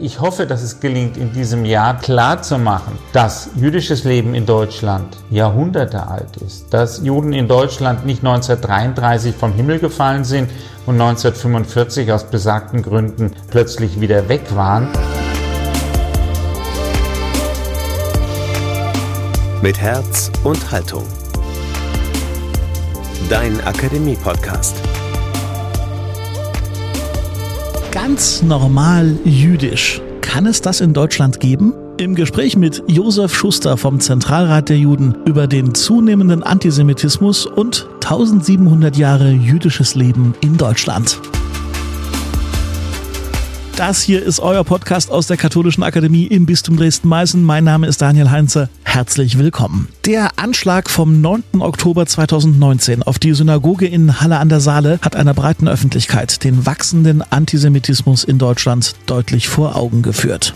Ich hoffe, dass es gelingt, in diesem Jahr klarzumachen, dass jüdisches Leben in Deutschland Jahrhunderte alt ist, dass Juden in Deutschland nicht 1933 vom Himmel gefallen sind und 1945 aus besagten Gründen plötzlich wieder weg waren. Mit Herz und Haltung. Dein Akademie-Podcast ganz normal jüdisch. Kann es das in Deutschland geben? Im Gespräch mit Josef Schuster vom Zentralrat der Juden über den zunehmenden Antisemitismus und 1700 Jahre jüdisches Leben in Deutschland. Das hier ist euer Podcast aus der Katholischen Akademie im Bistum Dresden-Meißen. Mein Name ist Daniel Heinze. Herzlich willkommen. Der Anschlag vom 9. Oktober 2019 auf die Synagoge in Halle an der Saale hat einer breiten Öffentlichkeit den wachsenden Antisemitismus in Deutschland deutlich vor Augen geführt.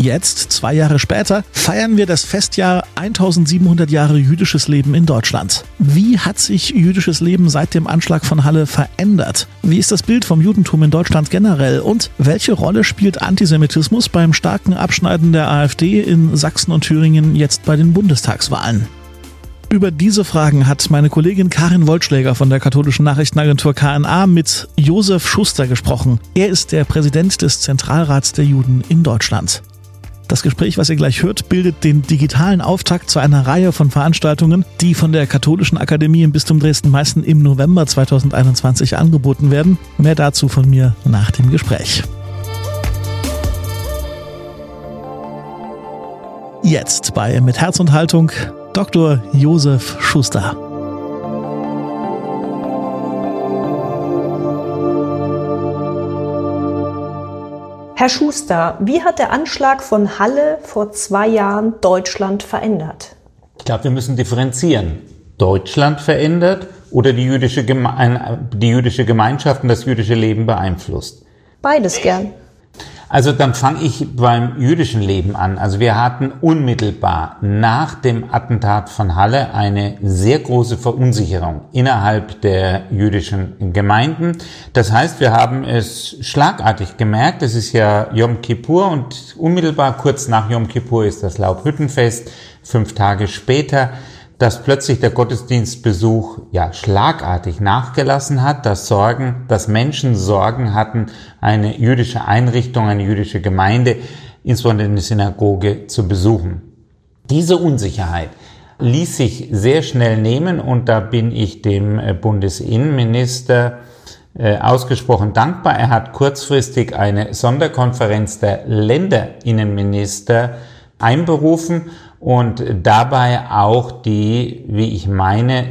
Jetzt, zwei Jahre später, feiern wir das Festjahr 1700 Jahre jüdisches Leben in Deutschland. Wie hat sich jüdisches Leben seit dem Anschlag von Halle verändert? Wie ist das Bild vom Judentum in Deutschland generell? Und welche Rolle spielt Antisemitismus beim starken Abschneiden der AfD in Sachsen und Thüringen jetzt bei den Bundestagswahlen? Über diese Fragen hat meine Kollegin Karin Wollschläger von der katholischen Nachrichtenagentur KNA mit Josef Schuster gesprochen. Er ist der Präsident des Zentralrats der Juden in Deutschland. Das Gespräch, was ihr gleich hört, bildet den digitalen Auftakt zu einer Reihe von Veranstaltungen, die von der Katholischen Akademie im Bistum Dresden-Meißen im November 2021 angeboten werden. Mehr dazu von mir nach dem Gespräch. Jetzt bei Mit Herz und Haltung Dr. Josef Schuster. Herr Schuster, wie hat der Anschlag von Halle vor zwei Jahren Deutschland verändert? Ich glaube, wir müssen differenzieren. Deutschland verändert oder die jüdische, Geme die jüdische Gemeinschaft und das jüdische Leben beeinflusst? Beides gern. Also dann fange ich beim jüdischen Leben an. Also wir hatten unmittelbar nach dem Attentat von Halle eine sehr große Verunsicherung innerhalb der jüdischen Gemeinden. Das heißt, wir haben es schlagartig gemerkt. Es ist ja Yom Kippur und unmittelbar kurz nach Yom Kippur ist das Laubhüttenfest. Fünf Tage später dass plötzlich der Gottesdienstbesuch ja schlagartig nachgelassen hat, dass Sorgen, dass Menschen Sorgen hatten, eine jüdische Einrichtung, eine jüdische Gemeinde, insbesondere eine Synagoge zu besuchen. Diese Unsicherheit ließ sich sehr schnell nehmen und da bin ich dem äh, Bundesinnenminister äh, ausgesprochen dankbar. Er hat kurzfristig eine Sonderkonferenz der Länderinnenminister einberufen und dabei auch die, wie ich meine,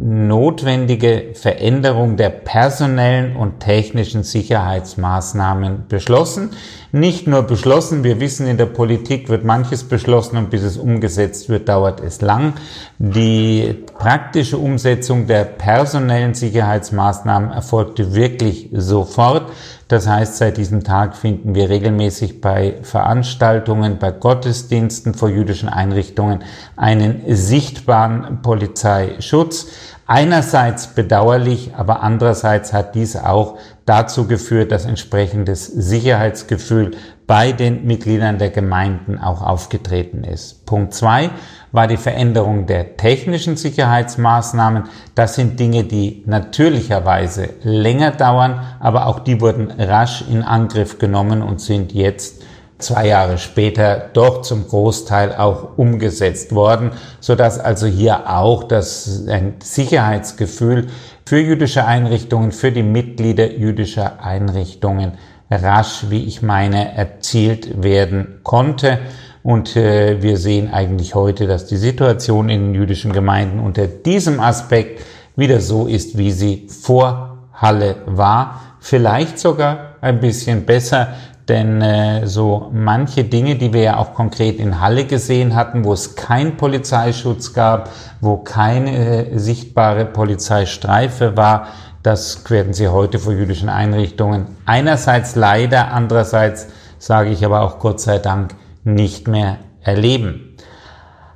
notwendige Veränderung der personellen und technischen Sicherheitsmaßnahmen beschlossen. Nicht nur beschlossen, wir wissen, in der Politik wird manches beschlossen und bis es umgesetzt wird, dauert es lang. Die praktische Umsetzung der personellen Sicherheitsmaßnahmen erfolgte wirklich sofort. Das heißt, seit diesem Tag finden wir regelmäßig bei Veranstaltungen, bei Gottesdiensten vor jüdischen Einrichtungen einen sichtbaren Polizeischutz. Einerseits bedauerlich, aber andererseits hat dies auch dazu geführt, dass entsprechendes Sicherheitsgefühl bei den Mitgliedern der Gemeinden auch aufgetreten ist. Punkt zwei war die Veränderung der technischen Sicherheitsmaßnahmen. Das sind Dinge, die natürlicherweise länger dauern, aber auch die wurden rasch in Angriff genommen und sind jetzt zwei Jahre später doch zum Großteil auch umgesetzt worden, so dass also hier auch das ein Sicherheitsgefühl für jüdische Einrichtungen, für die Mitglieder jüdischer Einrichtungen rasch, wie ich meine, erzielt werden konnte. Und äh, wir sehen eigentlich heute, dass die Situation in den jüdischen Gemeinden unter diesem Aspekt wieder so ist, wie sie vor Halle war. Vielleicht sogar ein bisschen besser, denn äh, so manche Dinge, die wir ja auch konkret in Halle gesehen hatten, wo es kein Polizeischutz gab, wo keine äh, sichtbare Polizeistreife war, das werden Sie heute vor jüdischen Einrichtungen einerseits leider, andererseits sage ich aber auch Gott sei Dank nicht mehr erleben.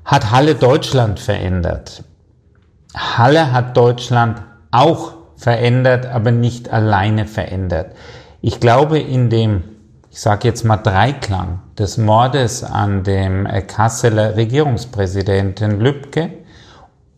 Hat Halle Deutschland verändert? Halle hat Deutschland auch verändert, aber nicht alleine verändert. Ich glaube, in dem ich sage jetzt mal Dreiklang des Mordes an dem Kasseler Regierungspräsidenten Lübcke,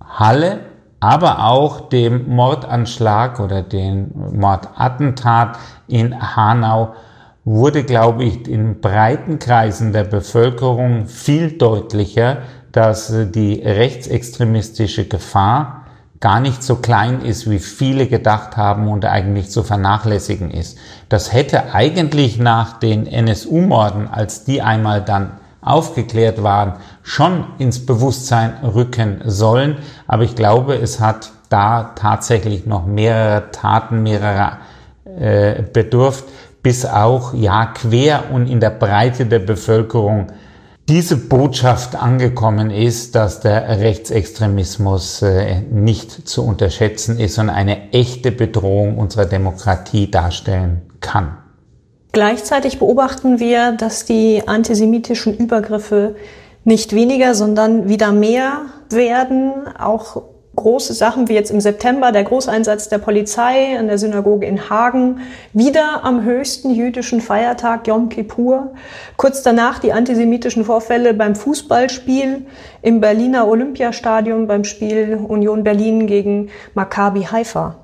Halle, aber auch dem Mordanschlag oder den Mordattentat in Hanau wurde, glaube ich, in breiten Kreisen der Bevölkerung viel deutlicher, dass die rechtsextremistische Gefahr gar nicht so klein ist, wie viele gedacht haben und eigentlich zu vernachlässigen ist. Das hätte eigentlich nach den NSU-Morden, als die einmal dann aufgeklärt waren, schon ins Bewusstsein rücken sollen. Aber ich glaube, es hat da tatsächlich noch mehrere Taten, mehrere äh, bedurft, bis auch ja quer und in der Breite der Bevölkerung diese Botschaft angekommen ist, dass der Rechtsextremismus äh, nicht zu unterschätzen ist und eine echte Bedrohung unserer Demokratie darstellen kann. Gleichzeitig beobachten wir, dass die antisemitischen Übergriffe nicht weniger, sondern wieder mehr werden, auch große Sachen wie jetzt im September der Großeinsatz der Polizei an der Synagoge in Hagen, wieder am höchsten jüdischen Feiertag Yom Kippur, kurz danach die antisemitischen Vorfälle beim Fußballspiel im Berliner Olympiastadion beim Spiel Union Berlin gegen Maccabi Haifa.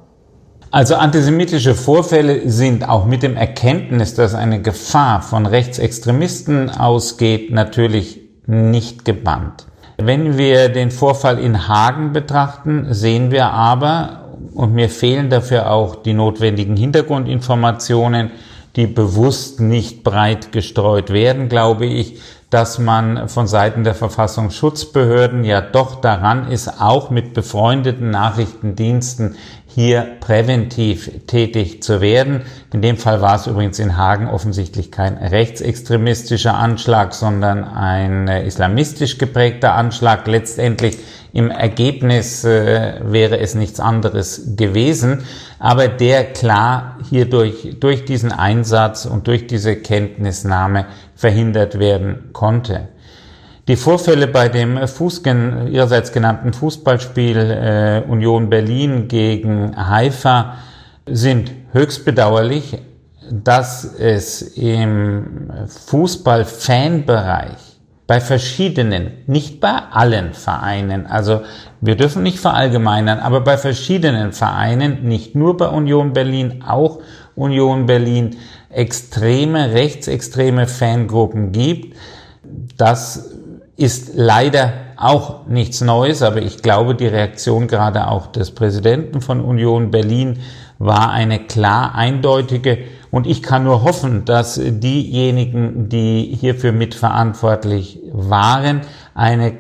Also antisemitische Vorfälle sind auch mit dem Erkenntnis, dass eine Gefahr von Rechtsextremisten ausgeht, natürlich nicht gebannt. Wenn wir den Vorfall in Hagen betrachten, sehen wir aber, und mir fehlen dafür auch die notwendigen Hintergrundinformationen, die bewusst nicht breit gestreut werden, glaube ich, dass man von Seiten der Verfassungsschutzbehörden ja doch daran ist, auch mit befreundeten Nachrichtendiensten hier präventiv tätig zu werden. In dem Fall war es übrigens in Hagen offensichtlich kein rechtsextremistischer Anschlag, sondern ein äh, islamistisch geprägter Anschlag. Letztendlich im Ergebnis äh, wäre es nichts anderes gewesen, aber der klar hier durch, durch diesen Einsatz und durch diese Kenntnisnahme verhindert werden konnte. Die Vorfälle bei dem Fußgen, ihrerseits genannten Fußballspiel äh, Union Berlin gegen Haifa sind höchst bedauerlich, dass es im Fußball-Fanbereich bei verschiedenen, nicht bei allen Vereinen, also wir dürfen nicht verallgemeinern, aber bei verschiedenen Vereinen, nicht nur bei Union Berlin, auch Union Berlin, extreme, rechtsextreme Fangruppen gibt. Das ist leider auch nichts Neues, aber ich glaube, die Reaktion gerade auch des Präsidenten von Union Berlin war eine klar eindeutige. Und ich kann nur hoffen, dass diejenigen, die hierfür mitverantwortlich waren, eine,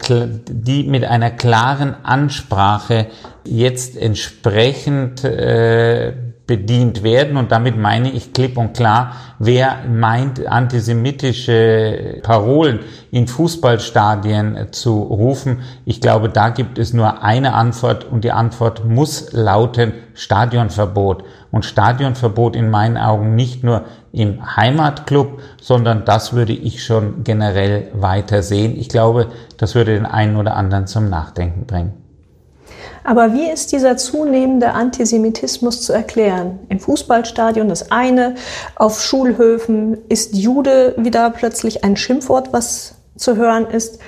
die mit einer klaren Ansprache jetzt entsprechend äh, bedient werden. Und damit meine ich klipp und klar, wer meint, antisemitische Parolen in Fußballstadien zu rufen. Ich glaube, da gibt es nur eine Antwort und die Antwort muss lauten Stadionverbot. Und Stadionverbot in meinen Augen nicht nur im Heimatclub, sondern das würde ich schon generell weiter sehen. Ich glaube, das würde den einen oder anderen zum Nachdenken bringen. Aber wie ist dieser zunehmende Antisemitismus zu erklären? Im Fußballstadion das eine, auf Schulhöfen ist Jude wieder plötzlich ein Schimpfwort, was zu hören ist.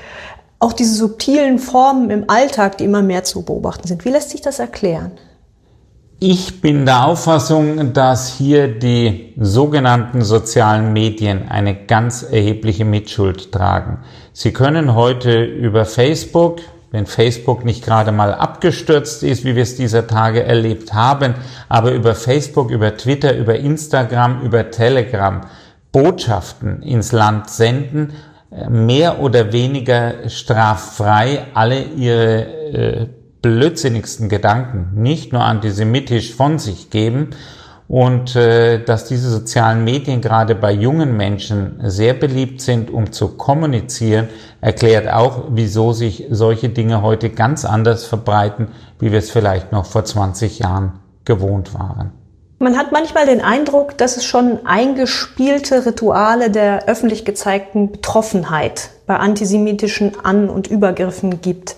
Auch diese subtilen Formen im Alltag, die immer mehr zu beobachten sind. Wie lässt sich das erklären? Ich bin der Auffassung, dass hier die sogenannten sozialen Medien eine ganz erhebliche Mitschuld tragen. Sie können heute über Facebook, wenn Facebook nicht gerade mal abgestürzt ist, wie wir es dieser Tage erlebt haben, aber über Facebook, über Twitter, über Instagram, über Telegram Botschaften ins Land senden, äh, mehr oder weniger straffrei alle ihre äh, blödsinnigsten Gedanken, nicht nur antisemitisch von sich geben und äh, dass diese sozialen Medien gerade bei jungen Menschen sehr beliebt sind, um zu kommunizieren, erklärt auch, wieso sich solche Dinge heute ganz anders verbreiten, wie wir es vielleicht noch vor 20 Jahren gewohnt waren. Man hat manchmal den Eindruck, dass es schon eingespielte Rituale der öffentlich gezeigten Betroffenheit bei antisemitischen An- und Übergriffen gibt.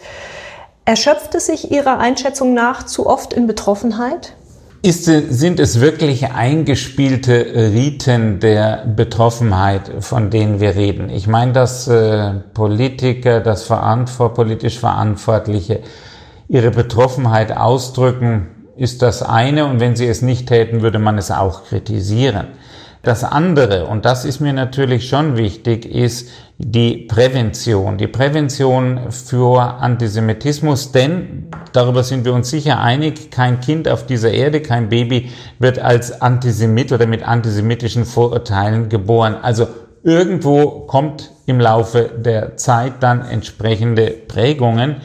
Erschöpft es sich Ihrer Einschätzung nach zu oft in Betroffenheit? Ist, sind es wirklich eingespielte Riten der Betroffenheit, von denen wir reden? Ich meine, dass äh, Politiker, dass verantwort, politisch Verantwortliche ihre Betroffenheit ausdrücken, ist das eine und wenn sie es nicht täten, würde man es auch kritisieren. Das andere, und das ist mir natürlich schon wichtig, ist die Prävention. Die Prävention für Antisemitismus, denn darüber sind wir uns sicher einig, kein Kind auf dieser Erde, kein Baby wird als Antisemit oder mit antisemitischen Vorurteilen geboren. Also irgendwo kommt im Laufe der Zeit dann entsprechende Prägungen.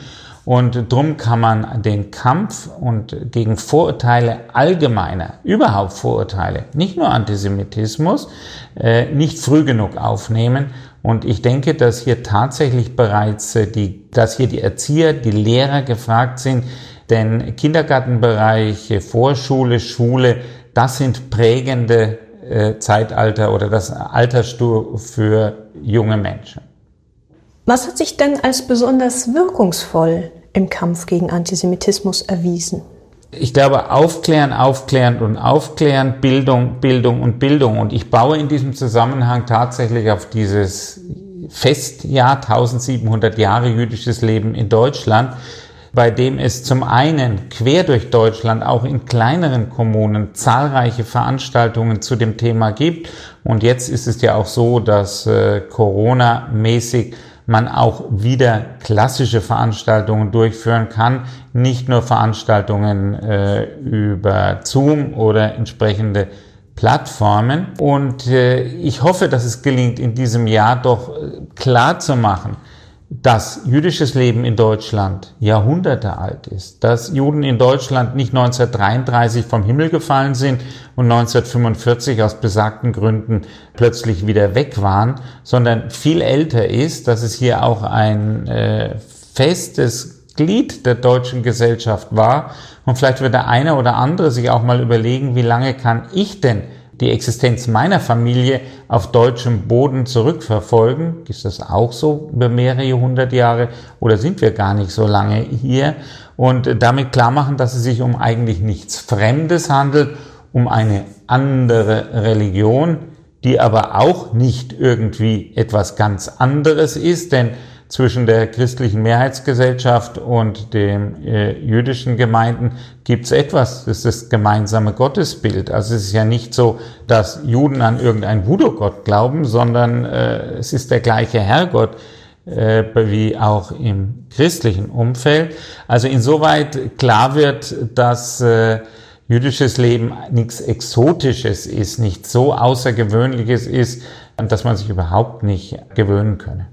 Und drum kann man den Kampf und gegen Vorurteile allgemeiner, überhaupt Vorurteile, nicht nur Antisemitismus, äh, nicht früh genug aufnehmen. Und ich denke, dass hier tatsächlich bereits äh, die, dass hier die Erzieher, die Lehrer gefragt sind, denn Kindergartenbereiche, Vorschule, Schule, das sind prägende äh, Zeitalter oder das Altersstufe für junge Menschen. Was hat sich denn als besonders wirkungsvoll im Kampf gegen Antisemitismus erwiesen? Ich glaube, aufklären, aufklären und aufklären, Bildung, Bildung und Bildung. Und ich baue in diesem Zusammenhang tatsächlich auf dieses Festjahr 1700 Jahre jüdisches Leben in Deutschland, bei dem es zum einen quer durch Deutschland auch in kleineren Kommunen zahlreiche Veranstaltungen zu dem Thema gibt. Und jetzt ist es ja auch so, dass äh, Corona-mäßig man auch wieder klassische Veranstaltungen durchführen kann, nicht nur Veranstaltungen äh, über Zoom oder entsprechende Plattformen. Und äh, ich hoffe, dass es gelingt, in diesem Jahr doch äh, klar zu machen, dass jüdisches Leben in Deutschland Jahrhunderte alt ist, dass Juden in Deutschland nicht 1933 vom Himmel gefallen sind und 1945 aus besagten Gründen plötzlich wieder weg waren, sondern viel älter ist, dass es hier auch ein äh, festes Glied der deutschen Gesellschaft war. Und vielleicht wird der eine oder andere sich auch mal überlegen, wie lange kann ich denn die Existenz meiner Familie auf deutschem Boden zurückverfolgen. Ist das auch so über mehrere hundert Jahre oder sind wir gar nicht so lange hier? Und damit klar machen, dass es sich um eigentlich nichts Fremdes handelt, um eine andere Religion, die aber auch nicht irgendwie etwas ganz anderes ist, denn zwischen der christlichen Mehrheitsgesellschaft und den äh, jüdischen Gemeinden gibt es etwas, das ist das gemeinsame Gottesbild. Also es ist ja nicht so, dass Juden an irgendeinen Voodoo-Gott glauben, sondern äh, es ist der gleiche Herrgott äh, wie auch im christlichen Umfeld. Also insoweit klar wird, dass äh, jüdisches Leben nichts Exotisches ist, nicht so Außergewöhnliches ist, dass man sich überhaupt nicht gewöhnen könne.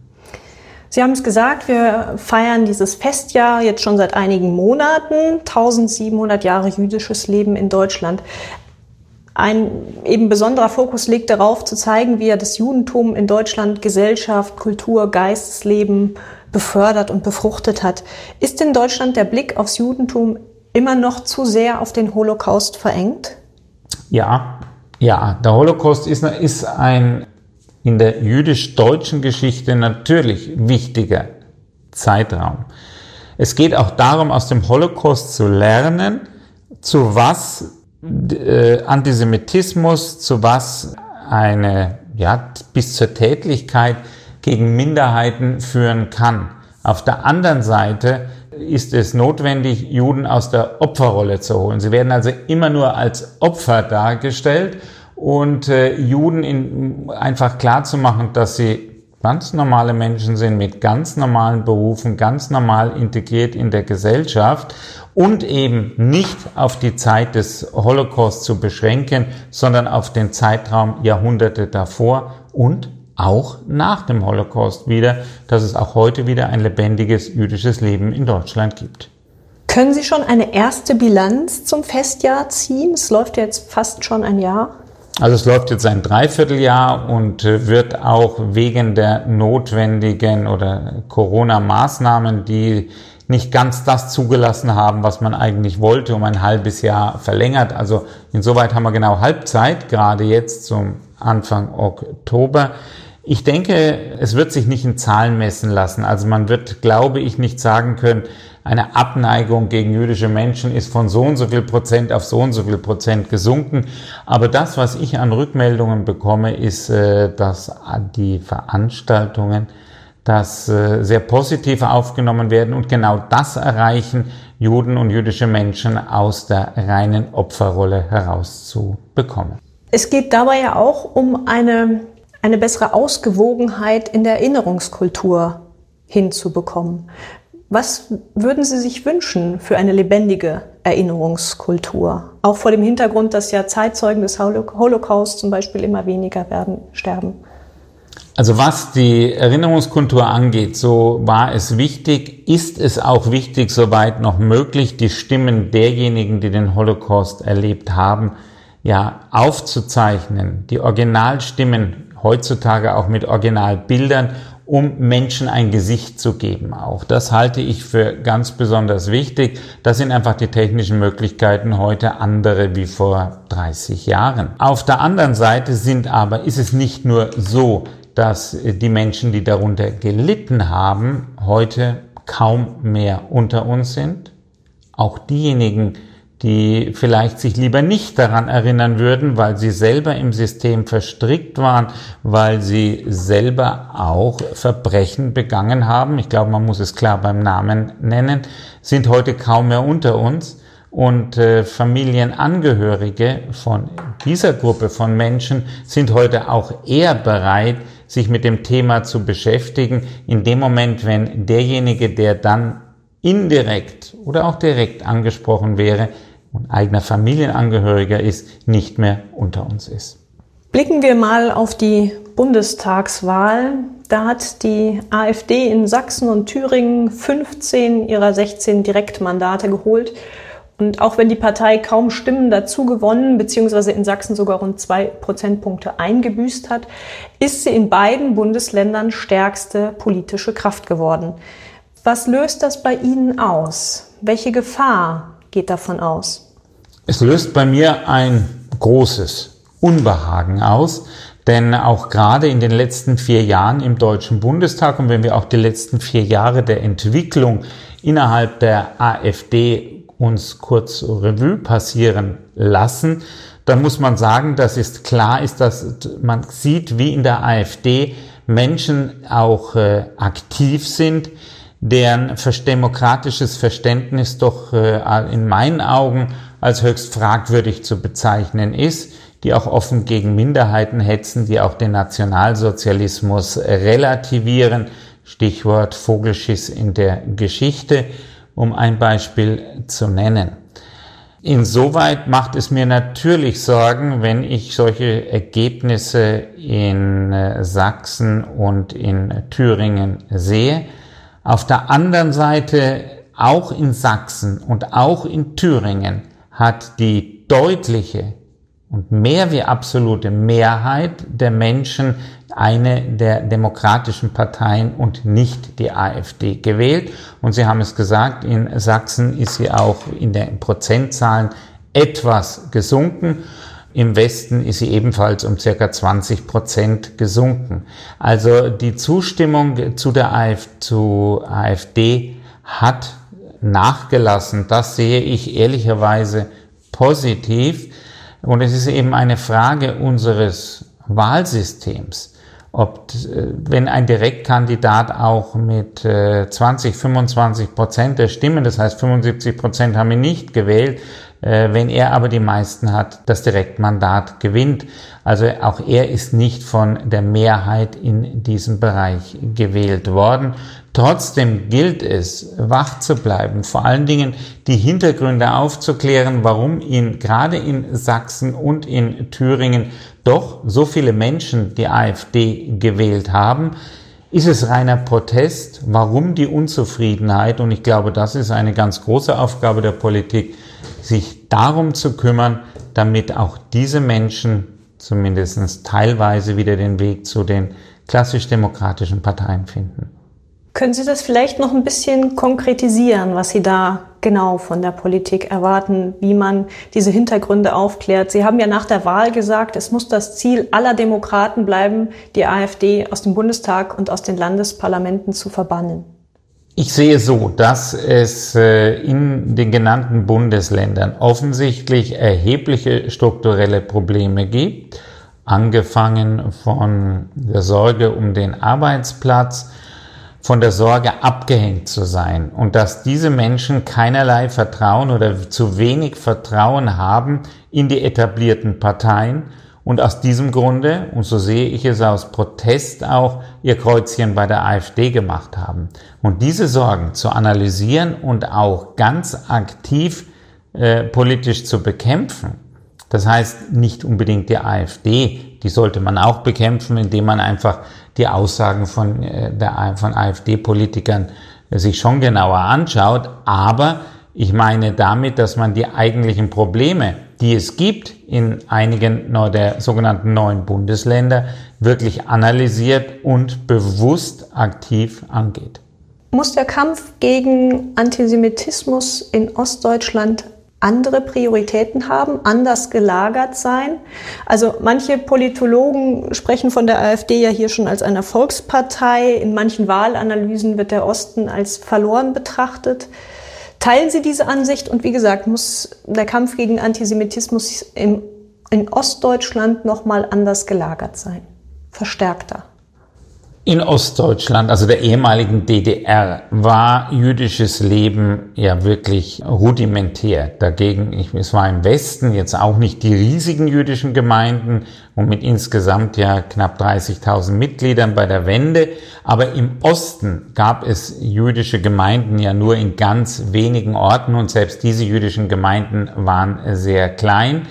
Sie haben es gesagt, wir feiern dieses Festjahr jetzt schon seit einigen Monaten, 1700 Jahre jüdisches Leben in Deutschland. Ein eben besonderer Fokus liegt darauf, zu zeigen, wie er das Judentum in Deutschland Gesellschaft, Kultur, Geistesleben befördert und befruchtet hat. Ist in Deutschland der Blick aufs Judentum immer noch zu sehr auf den Holocaust verengt? Ja, ja, der Holocaust ist, ist ein in der jüdisch-deutschen Geschichte natürlich wichtiger Zeitraum. Es geht auch darum, aus dem Holocaust zu lernen, zu was äh, Antisemitismus, zu was eine, ja, bis zur Tätlichkeit gegen Minderheiten führen kann. Auf der anderen Seite ist es notwendig, Juden aus der Opferrolle zu holen. Sie werden also immer nur als Opfer dargestellt und äh, Juden in, einfach klar zu machen, dass sie ganz normale Menschen sind mit ganz normalen Berufen, ganz normal integriert in der Gesellschaft und eben nicht auf die Zeit des Holocaust zu beschränken, sondern auf den Zeitraum Jahrhunderte davor und auch nach dem Holocaust wieder, dass es auch heute wieder ein lebendiges jüdisches Leben in Deutschland gibt. Können Sie schon eine erste Bilanz zum Festjahr ziehen? Es läuft ja jetzt fast schon ein Jahr. Also es läuft jetzt ein Dreivierteljahr und äh, wird auch wegen der notwendigen oder Corona-Maßnahmen, die nicht ganz das zugelassen haben, was man eigentlich wollte, um ein halbes Jahr verlängert. Also insoweit haben wir genau Halbzeit, gerade jetzt zum Anfang Oktober. Ich denke, es wird sich nicht in Zahlen messen lassen. Also man wird, glaube ich, nicht sagen können, eine Abneigung gegen jüdische Menschen ist von so und so viel Prozent auf so und so viel Prozent gesunken. Aber das, was ich an Rückmeldungen bekomme, ist, äh, dass die Veranstaltungen dass äh, sehr positiv aufgenommen werden und genau das erreichen, Juden und jüdische Menschen aus der reinen Opferrolle herauszubekommen. Es geht dabei ja auch um eine, eine bessere Ausgewogenheit in der Erinnerungskultur hinzubekommen. Was würden Sie sich wünschen für eine lebendige Erinnerungskultur? Auch vor dem Hintergrund, dass ja Zeitzeugen des Holocaust zum Beispiel immer weniger werden, sterben. Also was die Erinnerungskultur angeht, so war es wichtig, ist es auch wichtig, soweit noch möglich, die Stimmen derjenigen, die den Holocaust erlebt haben, ja, aufzuzeichnen, die Originalstimmen heutzutage auch mit Originalbildern, um Menschen ein Gesicht zu geben auch. Das halte ich für ganz besonders wichtig. Das sind einfach die technischen Möglichkeiten heute andere wie vor 30 Jahren. Auf der anderen Seite sind aber, ist es nicht nur so, dass die Menschen, die darunter gelitten haben, heute kaum mehr unter uns sind. Auch diejenigen, die vielleicht sich lieber nicht daran erinnern würden, weil sie selber im System verstrickt waren, weil sie selber auch Verbrechen begangen haben. Ich glaube, man muss es klar beim Namen nennen, sind heute kaum mehr unter uns. Und äh, Familienangehörige von dieser Gruppe von Menschen sind heute auch eher bereit, sich mit dem Thema zu beschäftigen, in dem Moment, wenn derjenige, der dann indirekt oder auch direkt angesprochen wäre, und eigener Familienangehöriger ist, nicht mehr unter uns ist. Blicken wir mal auf die Bundestagswahl. Da hat die AfD in Sachsen und Thüringen 15 ihrer 16 Direktmandate geholt. Und auch wenn die Partei kaum Stimmen dazu gewonnen, beziehungsweise in Sachsen sogar rund zwei Prozentpunkte eingebüßt hat, ist sie in beiden Bundesländern stärkste politische Kraft geworden. Was löst das bei Ihnen aus? Welche Gefahr geht davon aus? Es löst bei mir ein großes Unbehagen aus, denn auch gerade in den letzten vier Jahren im Deutschen Bundestag und wenn wir auch die letzten vier Jahre der Entwicklung innerhalb der AfD uns kurz Revue passieren lassen, dann muss man sagen, dass es klar ist, dass man sieht, wie in der AfD Menschen auch äh, aktiv sind, deren demokratisches Verständnis doch äh, in meinen Augen als höchst fragwürdig zu bezeichnen ist, die auch offen gegen Minderheiten hetzen, die auch den Nationalsozialismus relativieren, Stichwort Vogelschiss in der Geschichte, um ein Beispiel zu nennen. Insoweit macht es mir natürlich Sorgen, wenn ich solche Ergebnisse in äh, Sachsen und in Thüringen sehe. Auf der anderen Seite, auch in Sachsen und auch in Thüringen, hat die deutliche und mehr wie absolute Mehrheit der Menschen eine der demokratischen Parteien und nicht die AfD gewählt. Und Sie haben es gesagt, in Sachsen ist sie auch in den Prozentzahlen etwas gesunken. Im Westen ist sie ebenfalls um circa 20 Prozent gesunken. Also die Zustimmung zu der AfD, zu AfD hat nachgelassen. Das sehe ich ehrlicherweise positiv. Und es ist eben eine Frage unseres Wahlsystems, ob, wenn ein Direktkandidat auch mit 20, äh, 25 Prozent der Stimmen, das heißt 75 Prozent haben ihn nicht gewählt, äh, wenn er aber die meisten hat, das Direktmandat gewinnt. Also auch er ist nicht von der Mehrheit in diesem Bereich gewählt worden. Trotzdem gilt es, wach zu bleiben, vor allen Dingen die Hintergründe aufzuklären, warum ihn gerade in Sachsen und in Thüringen doch so viele Menschen die AfD gewählt haben. Ist es reiner Protest? Warum die Unzufriedenheit? Und ich glaube, das ist eine ganz große Aufgabe der Politik, sich darum zu kümmern, damit auch diese Menschen zumindest teilweise wieder den Weg zu den klassisch demokratischen Parteien finden. Können Sie das vielleicht noch ein bisschen konkretisieren, was Sie da genau von der Politik erwarten, wie man diese Hintergründe aufklärt? Sie haben ja nach der Wahl gesagt, es muss das Ziel aller Demokraten bleiben, die AfD aus dem Bundestag und aus den Landesparlamenten zu verbannen. Ich sehe so, dass es äh, in den genannten Bundesländern offensichtlich erhebliche strukturelle Probleme gibt, angefangen von der Sorge um den Arbeitsplatz, von der Sorge abgehängt zu sein. Und dass diese Menschen keinerlei Vertrauen oder zu wenig Vertrauen haben in die etablierten Parteien und aus diesem Grunde, und so sehe ich es aus Protest auch, ihr Kreuzchen bei der AfD gemacht haben. Und diese Sorgen zu analysieren und auch ganz aktiv äh, politisch zu bekämpfen, das heißt nicht unbedingt die AfD, die sollte man auch bekämpfen, indem man einfach die Aussagen von, äh, von AfD-Politikern sich schon genauer anschaut. Aber ich meine damit, dass man die eigentlichen Probleme, die es gibt in einigen der sogenannten neuen Bundesländer, wirklich analysiert und bewusst aktiv angeht. Muss der Kampf gegen Antisemitismus in Ostdeutschland andere Prioritäten haben, anders gelagert sein. Also manche Politologen sprechen von der AfD ja hier schon als einer Volkspartei. In manchen Wahlanalysen wird der Osten als verloren betrachtet. Teilen Sie diese Ansicht? Und wie gesagt, muss der Kampf gegen Antisemitismus im, in Ostdeutschland nochmal anders gelagert sein? Verstärkter? In Ostdeutschland, also der ehemaligen DDR, war jüdisches Leben ja wirklich rudimentär. Dagegen, ich, es war im Westen jetzt auch nicht die riesigen jüdischen Gemeinden und mit insgesamt ja knapp 30.000 Mitgliedern bei der Wende. Aber im Osten gab es jüdische Gemeinden ja nur in ganz wenigen Orten und selbst diese jüdischen Gemeinden waren sehr klein.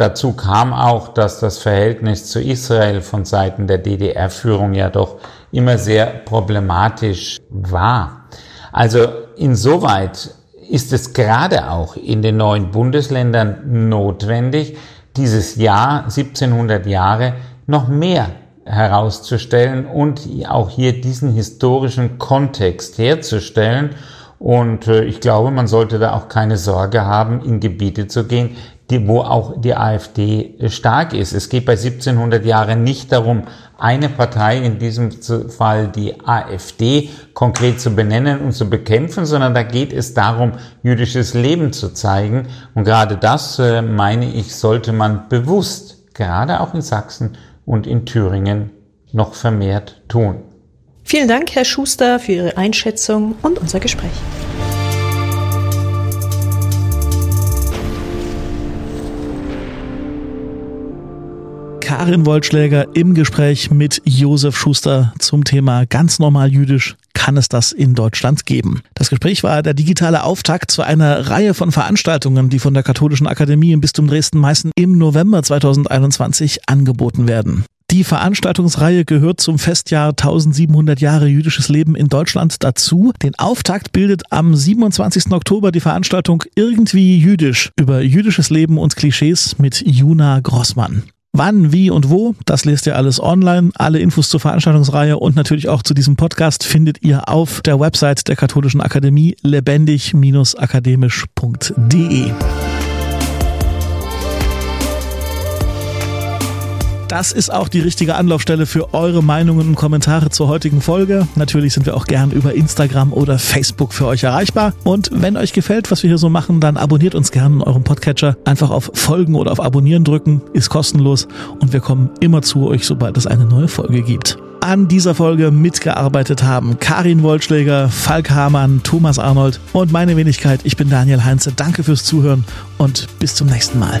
Dazu kam auch, dass das Verhältnis zu Israel von Seiten der DDR-Führung ja doch immer sehr problematisch war. Also insoweit ist es gerade auch in den neuen Bundesländern notwendig, dieses Jahr 1700 Jahre noch mehr herauszustellen und auch hier diesen historischen Kontext herzustellen. Und äh, ich glaube, man sollte da auch keine Sorge haben, in Gebiete zu gehen, die, wo auch die AfD stark ist. Es geht bei 1700 Jahren nicht darum, eine Partei, in diesem Fall die AfD, konkret zu benennen und zu bekämpfen, sondern da geht es darum, jüdisches Leben zu zeigen. Und gerade das, äh, meine ich, sollte man bewusst, gerade auch in Sachsen und in Thüringen, noch vermehrt tun. Vielen Dank, Herr Schuster, für Ihre Einschätzung und unser Gespräch. Karin Wollschläger im Gespräch mit Josef Schuster zum Thema ganz normal jüdisch. Kann es das in Deutschland geben? Das Gespräch war der digitale Auftakt zu einer Reihe von Veranstaltungen, die von der Katholischen Akademie im Bistum Dresden-Meißen im November 2021 angeboten werden. Die Veranstaltungsreihe gehört zum Festjahr 1700 Jahre jüdisches Leben in Deutschland dazu. Den Auftakt bildet am 27. Oktober die Veranstaltung Irgendwie jüdisch über jüdisches Leben und Klischees mit Juna Grossmann. Wann, wie und wo, das lest ihr alles online. Alle Infos zur Veranstaltungsreihe und natürlich auch zu diesem Podcast findet ihr auf der Website der Katholischen Akademie lebendig-akademisch.de. Das ist auch die richtige Anlaufstelle für eure Meinungen und Kommentare zur heutigen Folge. Natürlich sind wir auch gern über Instagram oder Facebook für euch erreichbar. Und wenn euch gefällt, was wir hier so machen, dann abonniert uns gerne in eurem Podcatcher. Einfach auf Folgen oder auf Abonnieren drücken, ist kostenlos und wir kommen immer zu euch, sobald es eine neue Folge gibt. An dieser Folge mitgearbeitet haben Karin Wollschläger, Falk Hamann, Thomas Arnold und meine Wenigkeit. Ich bin Daniel Heinze. Danke fürs Zuhören und bis zum nächsten Mal.